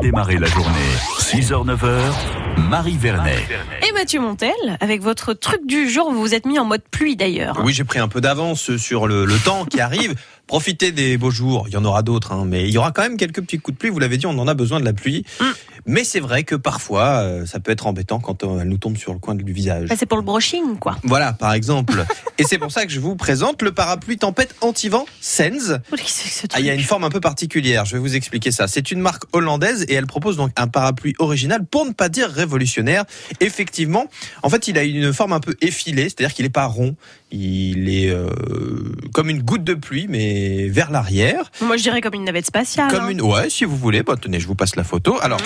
démarrer la journée. 6h, 9h, Marie Vernet. Et Mathieu Montel, avec votre truc du jour, vous vous êtes mis en mode pluie d'ailleurs. Oui, j'ai pris un peu d'avance sur le, le temps qui arrive. Profitez des beaux jours, il y en aura d'autres, hein, mais il y aura quand même quelques petits coups de pluie. Vous l'avez dit, on en a besoin de la pluie. Mm. Mais c'est vrai que parfois, euh, ça peut être embêtant quand euh, elle nous tombe sur le coin du visage. Bah, c'est pour le brushing, quoi. Voilà, par exemple. Et c'est pour ça que je vous présente le parapluie tempête anti-vent Sens. Ah, il y a une forme un peu particulière, je vais vous expliquer ça. C'est une marque hollandaise et elle propose donc un parapluie original, pour ne pas dire révolutionnaire. Effectivement, en fait, il a une forme un peu effilée, c'est-à-dire qu'il n'est pas rond, il est euh, comme une goutte de pluie, mais vers l'arrière. Moi, je dirais comme une navette spatiale. Comme hein. une, ouais, si vous voulez. Bah, tenez, je vous passe la photo. Alors,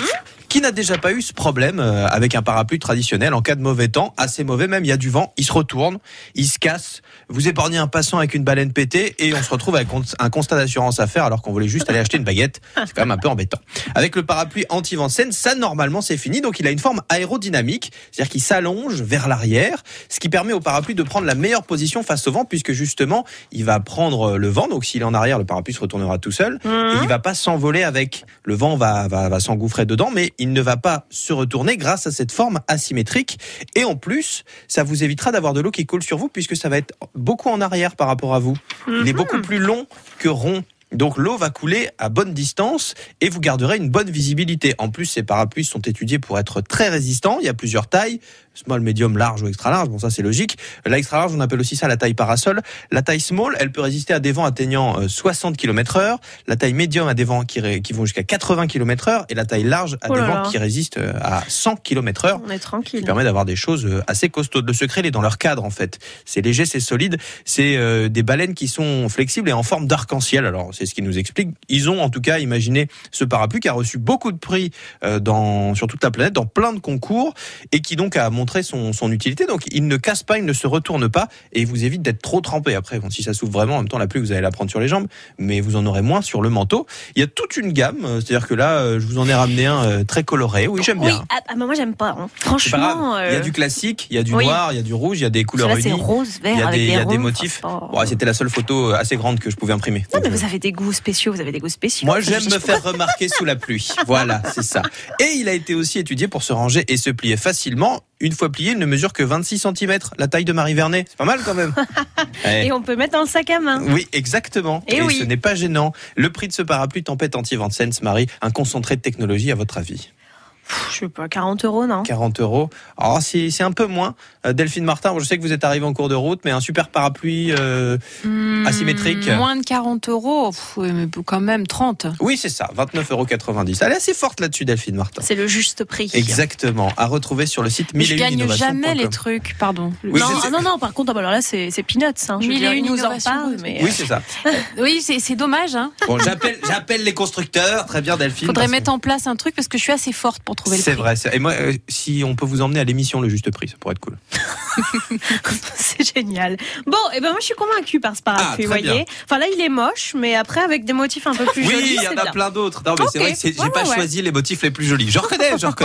qui n'a déjà pas eu ce problème euh, avec un parapluie traditionnel en cas de mauvais temps, assez mauvais même, il y a du vent, il se retourne, il se casse. Vous épargnez un passant avec une baleine pétée et on se retrouve avec un constat d'assurance à faire alors qu'on voulait juste aller acheter une baguette. C'est quand même un peu embêtant. Avec le parapluie anti-vent Sen, ça normalement c'est fini. Donc il a une forme aérodynamique, c'est-à-dire qu'il s'allonge vers l'arrière, ce qui permet au parapluie de prendre la meilleure position face au vent puisque justement il va prendre le vent. Donc s'il est en arrière, le parapluie se retournera tout seul et Mhm. il va pas s'envoler avec. Le vent va, va, va s'engouffrer dedans, mais il ne va pas se retourner grâce à cette forme asymétrique. Et en plus, ça vous évitera d'avoir de l'eau qui coule sur vous puisque ça va être beaucoup en arrière par rapport à vous. Il est beaucoup plus long que rond. Donc l'eau va couler à bonne distance et vous garderez une bonne visibilité. En plus, ces parapluies sont étudiés pour être très résistants. Il y a plusieurs tailles, small, medium, large ou extra large. Bon, ça c'est logique. La extra large, on appelle aussi ça la taille parasol. La taille small, elle peut résister à des vents atteignant euh, 60 km heure. La taille medium à des vents qui, ré- qui vont jusqu'à 80 km heure. Et la taille large à Oh des là vents qui résistent euh, à 100 km heure On est qui tranquille. permet d'avoir des choses euh, assez costaudes. Le secret, il est dans leur cadre, en fait. C'est léger, c'est solide. C'est euh, des baleines qui sont flexibles et en forme d'arc-en-ciel. Alors, c'est ce qui nous explique. Ils ont, en tout cas, imaginé ce parapluie qui a reçu beaucoup de prix euh, dans, sur toute la planète, dans plein de concours, et qui donc a montré son, son utilité. Donc, il ne casse pas, il ne se retourne pas, et il vous évite d'être trop trempé. Après, bon, si ça souffle vraiment, en même temps, la pluie, vous allez la prendre sur les jambes, mais vous en aurez moins sur le manteau. Il y a toute une gamme. euh, C'est-à-dire que là, euh, je vous en ai ramené un très coloré. Oui, j'aime Oui, bien. ah, ah, bah, moi j'aime pas. hein. Franchement, Il y a du classique, il y a du oui. noir, il y a du rouge, il y a des couleurs unies. rose, vert Il y a avec des, des, il y a des motifs. Enfin, Bon, C'était la seule photo assez grande que je pouvais imprimer. Non, mais vous avez des goûts spéciaux, vous avez des goûts spéciaux. Moi, j'aime me faire remarquer sous la pluie. Voilà, c'est ça. Et il a été aussi étudié pour se ranger et se plier facilement. Une fois plié, il ne mesure que 26 cm, la taille de Marie Vernet. C'est pas mal quand même. Et on peut mettre dans le sac à main. Oui, exactement. Eh oui. ce n'est pas gênant. Le prix de ce parapluie tempête anti-vent Sense, Marie, un concentré de technologie à votre avis? Je sais pas, 40 euros, non? 40 euros. Alors, c'est c'est un peu moins. Euh, Delphine Martin, bon, je sais que vous êtes arrivé en cours de route, mais un super parapluie. euh, Hmm, Asymétrique. Moins de 40 euros, Pff, mais quand même 30. Oui, c'est ça, 29,90 euros. Elle est assez forte là-dessus, Delphine Martin. C'est le juste prix. Exactement. À retrouver sur le site Mais je 1001 gagne jamais les trucs, pardon. Oui, non, ah non, non, par contre, ah bah alors là, c'est c'est peanuts. Hein. Je veux Mille dire, et ils une nous en parlent, mais. Oui, c'est ça. Oui, c'est c'est dommage. Hein. Bon, j'appelle, j'appelle les constructeurs. Très bien, Delphine. Faudrait parce que- mettre en place un truc parce que je suis assez forte pour trouver le C'est vrai. Et moi, euh, si on peut vous emmener à l'émission Le Juste Prix, ça pourrait être cool. c'est génial. Bon, et ben moi, je suis convaincue par ce parapluie, Ah, vous voyez. bien. Enfin, là, il est moche, mais après, avec des motifs un peu plus jolis. Oui, il y en a bien. plein d'autres. Non, mais c'est vrai que j'ai Ouais, pas ouais. choisi les motifs les plus jolis. Je reconnais, je reconnais.